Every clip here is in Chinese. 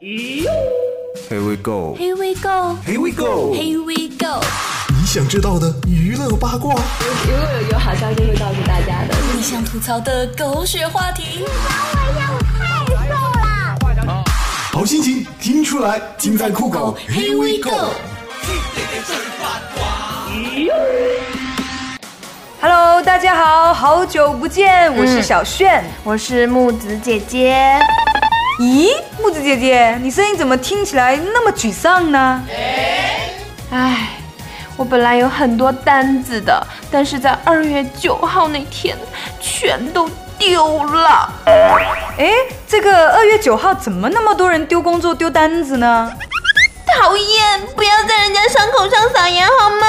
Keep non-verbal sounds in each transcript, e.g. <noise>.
Here we go. Here we go. Here we go. Here we go. 你想知道的娱乐八卦，如果有有好消息会告诉大家的。你想吐槽的狗血话题，我太瘦了好心情听出来，尽在酷狗。Here we go. Hello，大家好，好久不见，我是小炫。我是木子姐姐，咦，木子姐姐，你声音怎么听起来那么沮丧呢？唉，我本来有很多单子的，但是在二月九号那天全都丢了。哎，这个二月九号怎么那么多人丢工作、丢单子呢？讨厌！不要在人家伤口上撒盐好吗？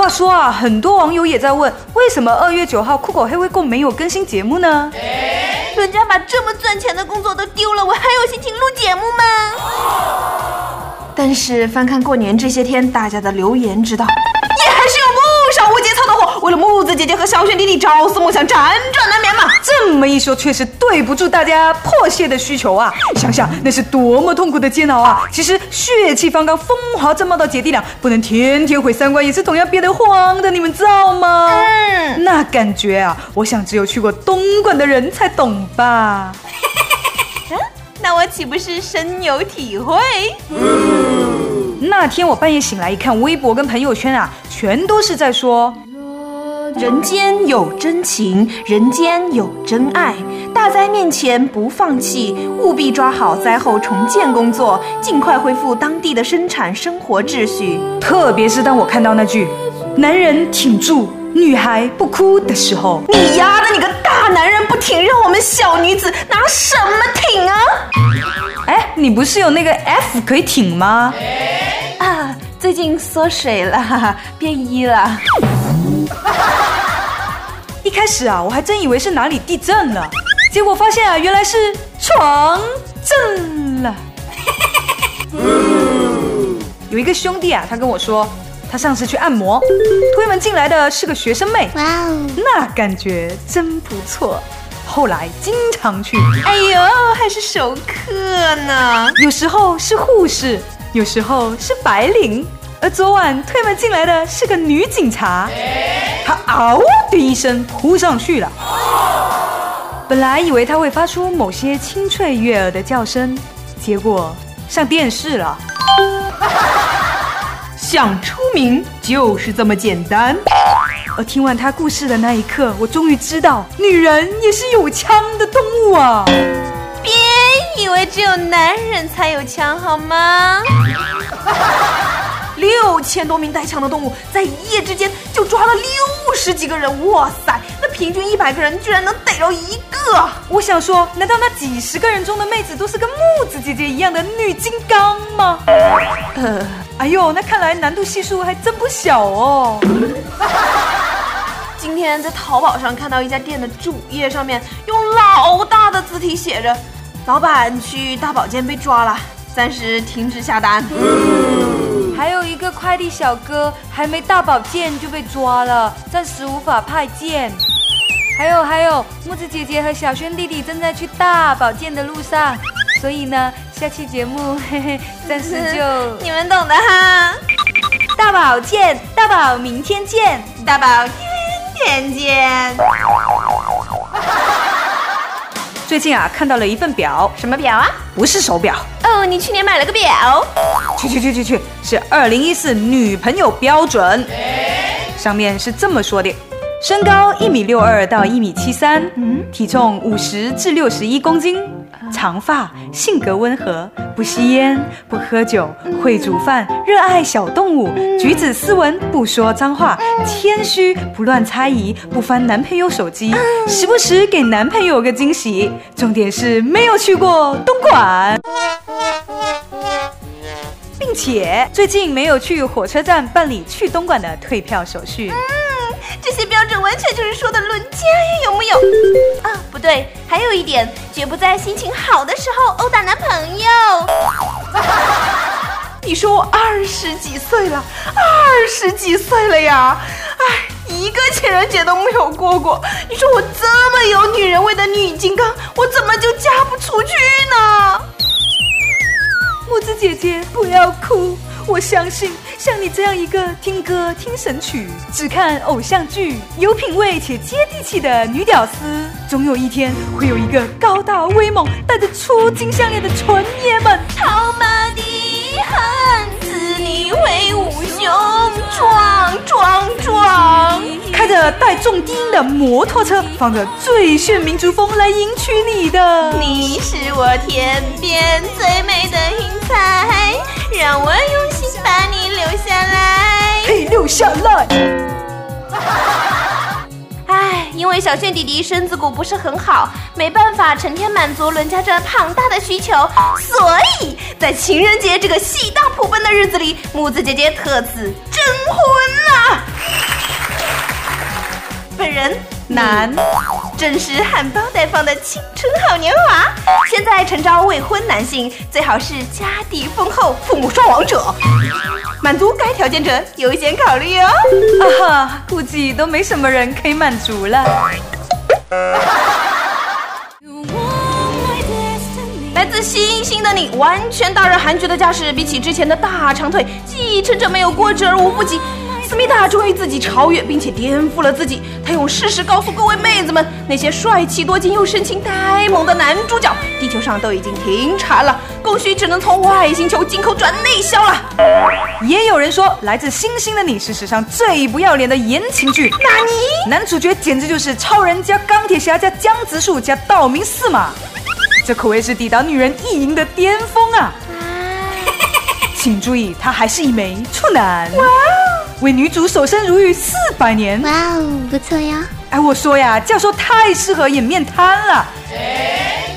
话说啊，很多网友也在问，为什么二月九号酷狗黑微购没有更新节目呢？人家把这么赚钱的工作都丢了，我还有心情录节目吗？但是翻看过年这些天大家的留言，知道为了木子姐姐和小雪弟弟朝思暮想，辗转难眠嘛。这么一说，确实对不住大家迫切的需求啊！想想那是多么痛苦的煎熬啊！其实血气方刚、风华正茂的姐弟俩，不能天天毁三观，也是同样憋得慌的，你们知道吗？嗯，那感觉啊，我想只有去过东莞的人才懂吧。<laughs> 那我岂不是深有体会？嗯那天我半夜醒来一看，微博跟朋友圈啊，全都是在说人间有真情，人间有真爱。大灾面前不放弃，务必抓好灾后重建工作，尽快恢复当地的生产生活秩序。特别是当我看到那句“男人挺住，女孩不哭”的时候，<laughs> 你丫的，你个大男人不挺，让我们小女子拿什么挺啊？哎，你不是有那个 F 可以挺吗？啊，最近缩水了，哈哈，变一了。<laughs> 一开始啊，我还真以为是哪里地震了，结果发现啊，原来是床震了。<laughs> 有一个兄弟啊，他跟我说，他上次去按摩，推门进来的是个学生妹，哇哦，那感觉真不错。后来经常去，哎呦，还是熟客呢。有时候是护士，有时候是白领，而昨晚推门进来的是个女警察，她嗷的一声扑上去了。本来以为她会发出某些清脆悦耳的叫声，结果上电视了。<laughs> 想出名就是这么简单。而听完她故事的那一刻，我终于知道，女人也是有枪的动物啊！别以为只有男人才有枪好吗？<laughs> 六千多名带枪的动物，在一夜之间就抓了六十几个人，哇塞！那平均一百个人居然能逮着一个，我想说，难道那几十个人中的妹子都是跟木子姐姐一样的女金刚吗？呃，哎呦，那看来难度系数还真不小哦。今天在淘宝上看到一家店的主页上面用老大的字体写着：“老板去大保健被抓了，暂时停止下单。个快递小哥还没大保健就被抓了，暂时无法派件。还有还有，木子姐姐和小轩弟弟正在去大保健的路上，所以呢，下期节目 <laughs> 嘿嘿，暂时就 <laughs> 你们懂的哈，大保健，大宝明天见。大宝天天见。最近啊，看到了一份表，什么表啊？不是手表，哦，你去年买了个表。去去去去去，是二零一四女朋友标准，上面是这么说的：身高一米六二到一米七三，体重五十至六十一公斤，长发，性格温和，不吸烟，不喝酒，会煮饭，热爱小动物，举止斯文，不说脏话，谦虚，不乱猜疑，不翻男朋友手机，时不时给男朋友个惊喜。重点是没有去过东莞。并且最近没有去火车站办理去东莞的退票手续。这些标准完全就是说的轮奸呀，有木有？啊，不对，还有一点，绝不在心情好的时候殴打男朋友。<laughs> 你说我二十几岁了，二十几岁了呀？哎，一个情人节都没有过过。你说我这么有女人味的女金刚，我怎么就嫁不出去呢？木子姐姐，不要哭。我相信，像你这样一个听歌听神曲、只看偶像剧、有品味且接地气的女屌丝，总有一天会有一个高大威猛、带着粗金项链的纯爷们，套马的汉子，你威武雄壮壮壮，开着带重低音的摩托车，放着最炫民族风来迎娶你的。你是我天边最美的云彩，下来。唉，因为小炫弟弟身子骨不是很好，没办法成天满足伦家这庞大的需求，所以在情人节这个喜大普奔的日子里，木子姐姐特此征婚了。本人男，正是含苞待放的青春好年华。现在诚招未婚男性，最好是家底丰厚、父母双亡者。满足该条件者优先考虑哦。啊哈，估计都没什么人可以满足了。<laughs> 来自星星的你，完全大热韩剧的架势，比起之前的大长腿，继承者没有过之而无不及。思密达终于自己超越，并且颠覆了自己。他用事实告诉各位妹子们，那些帅气多金又深情呆萌的男主角，地球上都已经停产了，供需只能从外星球进口转内销了。也有人说，来自星星的你是史上最不要脸的言情剧。纳尼男主角简直就是超人加钢铁侠加江直树加道明寺嘛，这可谓是抵挡女人意淫的巅峰啊！请注意，他还是一枚处男。哇！为女主守身如玉四百年。哇哦，不错呀！哎，我说呀，教授太适合演面瘫了。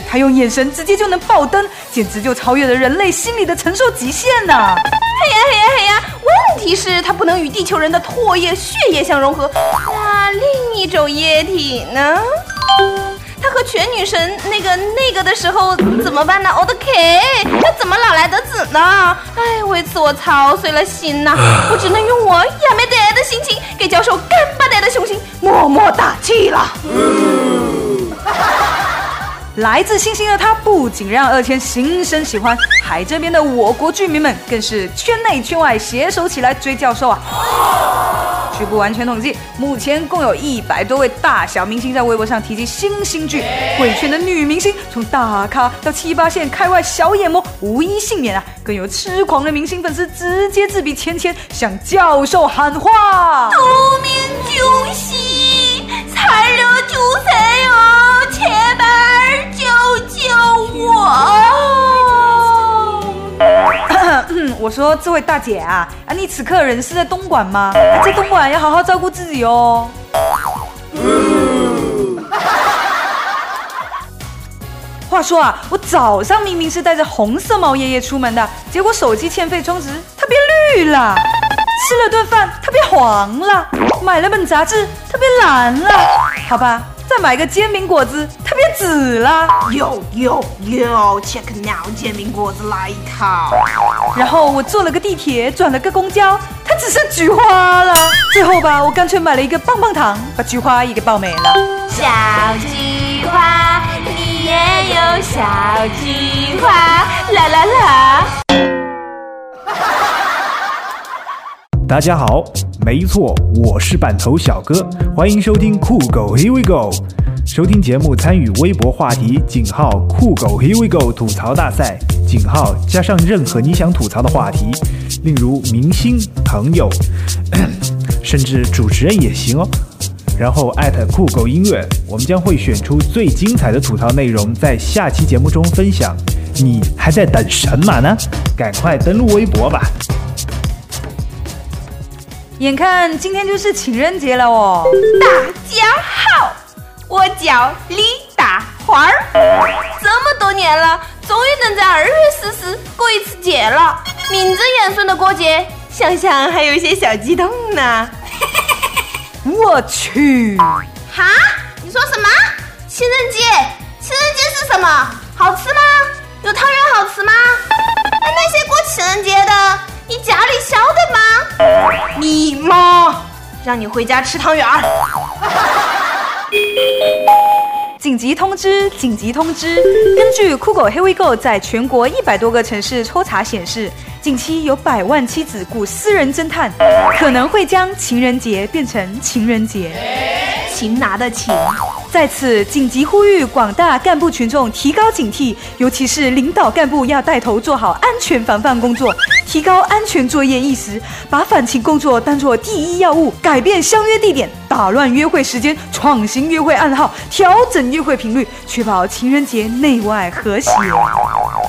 他用眼神直接就能爆灯，简直就超越了人类心理的承受极限呐！嘿呀嘿呀嘿呀！问题是，它不能与地球人的唾液、血液相融合。那另一种液体呢？他和全女神那个那个的时候怎么办呢？我的 K，他怎么老来的子呢？哎，为此我操碎了心呐！我只能用我也没得的心情，给教授干巴得的雄心默默打气了。来自星星的他，不仅让二千心生喜欢，海这边的我国居民们更是圈内圈外携手起来追教授啊！据不完全统计，目前共有一百多位大小明星在微博上提及新星剧，贵圈的女明星从大咖到七八线开外小眼魔，无一幸免啊！更有痴狂的明星粉丝直接自比钱钱，向教授喊话：救命救喜，残留救谁哦，且板儿救救我！嗯，我说这位大姐啊，啊，你此刻人是在东莞吗？啊在东莞要好好照顾自己哦。话说啊，我早上明明是带着红色毛爷爷出门的，结果手机欠费充值，它变绿了；吃了顿饭，它变黄了；买了本杂志，它变蓝了。好吧，再买个煎饼果子，它变紫了。有有有，check now，煎饼果子来一套。然后我坐了个地铁，转了个公交，它只剩菊花了。最后吧，我干脆买了一个棒棒糖，把菊花也给爆没了。小菊花，你也有小菊花，啦啦啦。大家好，没错，我是板头小哥，欢迎收听酷狗 Here We Go。收听节目参与微博话题井号酷狗 Here We Go 吐槽大赛井号加上任何你想吐槽的话题，例如明星、朋友，<coughs> 甚至主持人也行哦。然后艾特酷狗音乐，我们将会选出最精彩的吐槽内容，在下期节目中分享。你还在等什么呢？赶快登录微博吧！眼看今天就是情人节了哦，大家好，我叫李大花儿，这么多年了，终于能在二月十四过一次节了。名正言顺的过节，想想还有一些小激动呢。<laughs> 我去，哈？你说什么？情人节？情人节是什么？好吃吗？有汤圆好吃吗？那那些过情人节的，你家里晓得吗？你妈让你回家吃汤圆儿。<laughs> 紧急通知！紧急通知！根据酷狗 Here We Go 在全国一百多个城市抽查显示，近期有百万妻子雇私人侦探，可能会将情人节变成情人节。擒拿的擒，在此紧急呼吁广大干部群众提高警惕，尤其是领导干部要带头做好安全防范工作，提高安全作业意识，把反情工作当作第一要务，改变相约地点，打乱约会时间，创新约会暗号，调整约会频率，确保情人节内外和谐。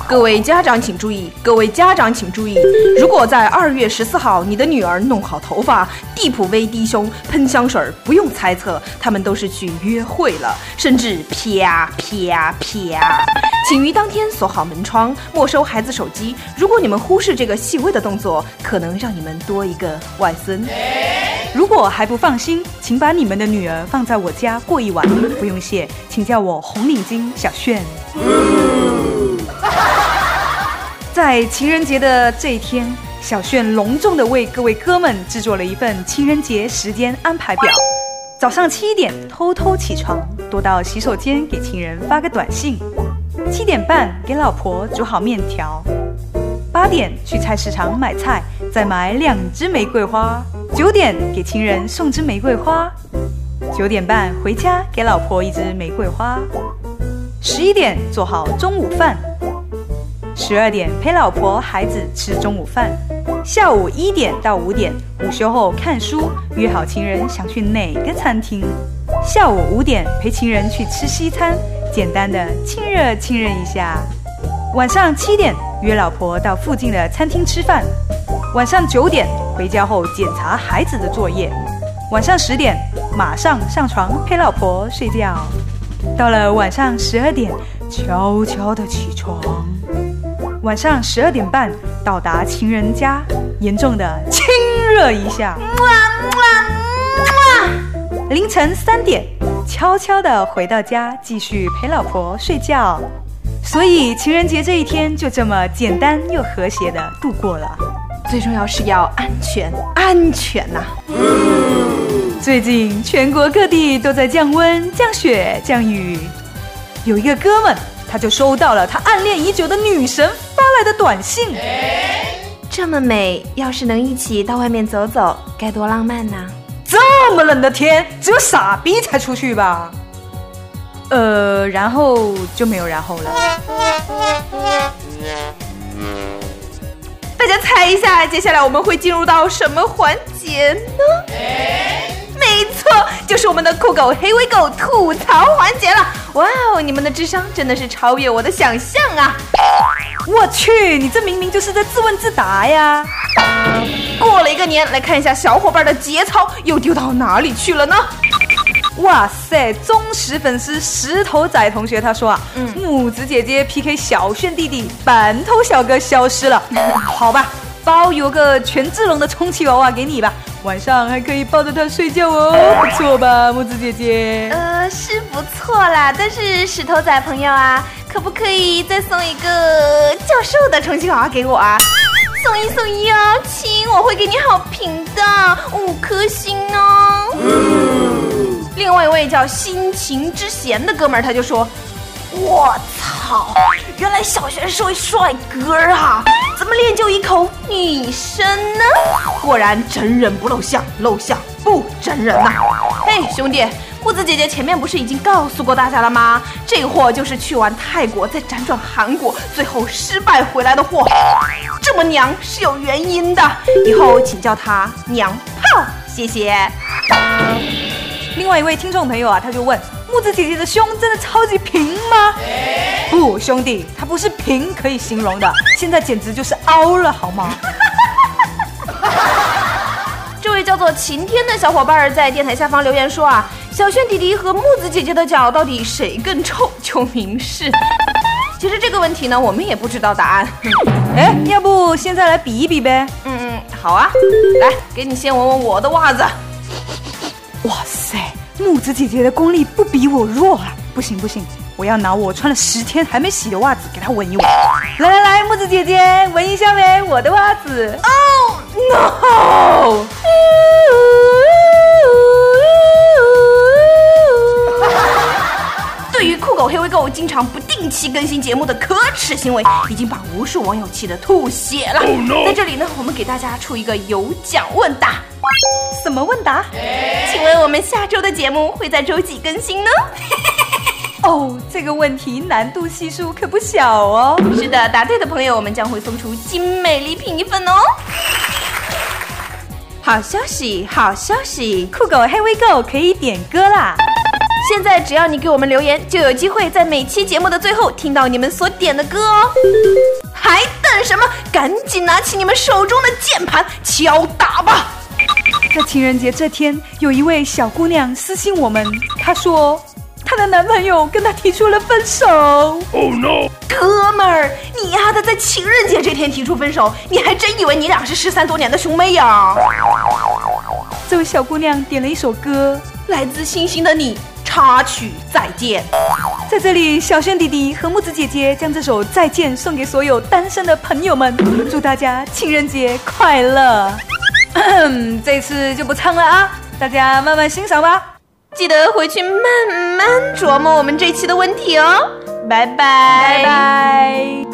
各位家长请注意，各位家长请注意，如果在二月十四号你的女儿弄好头发，地普威低胸，喷香水，不用猜测，他们都是去约会了，甚至啪啪啪。请于当天锁好门窗，没收孩子手机。如果你们忽视这个细微的动作，可能让你们多一个外孙。如果还不放心，请把你们的女儿放在我家过一晚，不用谢，请叫我红领巾小炫。在情人节的这一天，小炫隆重的为各位哥们制作了一份情人节时间安排表。早上七点偷偷起床，躲到洗手间给情人发个短信。七点半给老婆煮好面条。八点去菜市场买菜，再买两支玫瑰花。九点给情人送支玫瑰花。九点半回家给老婆一支玫瑰花。十一点做好中午饭。十二点陪老婆孩子吃中午饭，下午一点到五点午休后看书，约好情人想去哪个餐厅。下午五点陪情人去吃西餐，简单的亲热亲热一下。晚上七点约老婆到附近的餐厅吃饭。晚上九点回家后检查孩子的作业。晚上十点马上上床陪老婆睡觉。到了晚上十二点，悄悄的起床。晚上十二点半到达情人家，严重的亲热一下。凌晨三点，悄悄的回到家，继续陪老婆睡觉。所以情人节这一天就这么简单又和谐的度过了。最重要是要安全，安全呐、最近全国各地都在降温、降雪、降雨。有一个哥们，他就收到了他暗恋已久的女神发来的短信。这么美，要是能一起到外面走走，该多浪漫呐、这么冷的天，只有傻逼才出去吧？呃，然后就没有然后了。大家猜一下，接下来我们会进入到什么环节呢？没错，就是我们的酷狗黑尾狗吐槽环节了。哇哦，你们的智商真的是超越我的想象啊！我去，你这明明就是在自问自答呀！过了一个年，来看一下小伙伴的节操又丢到哪里去了呢？哇塞，忠实粉丝石头仔同学他说啊，嗯木子姐姐 PK 小炫弟弟，板头小哥消失了。<laughs> 好吧，包邮个权志龙的充气娃娃给你吧，晚上还可以抱着它睡觉哦，不错吧，木子姐姐？呃，是不错啦，但是石头仔朋友啊，可不可以再送一个教授的充气娃娃给我啊？送一送一哦，亲，我会给你好评的，五颗星哦。另外一位叫心情之弦的哥们儿，他就说：“我操，原来小学是位帅哥啊！怎么练就一口女声呢？果然真人不露相，露相不真人呐、嘿，兄弟，木子姐姐前面不是已经告诉过大家了吗？这货就是去完泰国，再辗转韩国，最后失败回来的货。这么娘是有原因的，以后请叫他娘炮，谢谢。另外一位听众朋友啊，他就问木子姐姐的胸真的超级平吗？不，兄弟，它不是平可以形容的，现在简直就是凹了，好吗？叫做晴天的小伙伴在电台下方留言说啊，小轩弟弟和木子姐姐的脚到底谁更臭？求明示。其实这个问题呢，我们也不知道答案。哎，要不现在来比一比呗？嗯嗯，好啊，来，给你先闻闻我的袜子。哇塞，木子姐姐的功力不比我弱啊！不行不行，我要拿我穿了十天还没洗的袜子给她闻一闻。来来来，木子姐姐闻一下呗，我的袜子。Oh no！经常不定期更新节目的可耻行为，已经把无数网友气得吐血了。在这里呢，我们给大家出一个有奖问答。什么问答？请问我们下周的节目会在周几更新呢？<laughs> 哦，这个问题难度系数可不小哦。是的，答对的朋友我们将会送出精美礼品一份哦。好消息，好消息！酷狗黑微购可以点歌啦！现在只要你给我们留言，就有机会在每期节目的最后听到你们所点的歌哦。还等什么？赶紧拿起你们手中的键盘敲打吧！在情人节这天，有一位小姑娘私信我们，她说她的男朋友跟她提出了分手。Oh no！哥们儿，你丫的在情人节这天提出分手，你还真以为你俩是失散多年的兄妹呀？这位小姑娘点了一首歌，来自星星的你插曲再见。在这里，小轩弟弟和木子姐姐将这首再见送给所有单身的朋友们，祝大家情人节快乐。这次就不唱了啊，大家慢慢欣赏吧。记得回去慢慢琢磨我们这期的问题哦。拜拜拜拜。